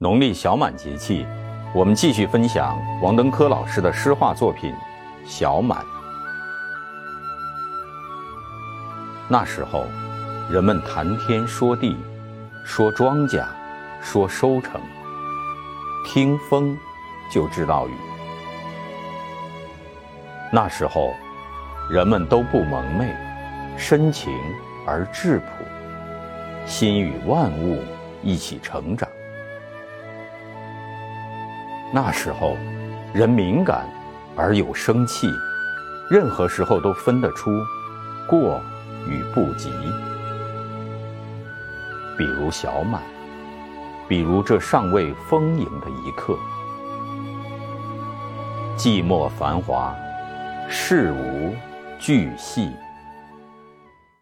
农历小满节气，我们继续分享王登科老师的诗画作品《小满》。那时候，人们谈天说地，说庄稼，说收成，听风就知道雨。那时候，人们都不蒙昧，深情而质朴，心与万物一起成长。那时候，人敏感而有生气，任何时候都分得出过与不及。比如小满，比如这尚未丰盈的一刻，寂寞繁华，事无巨细。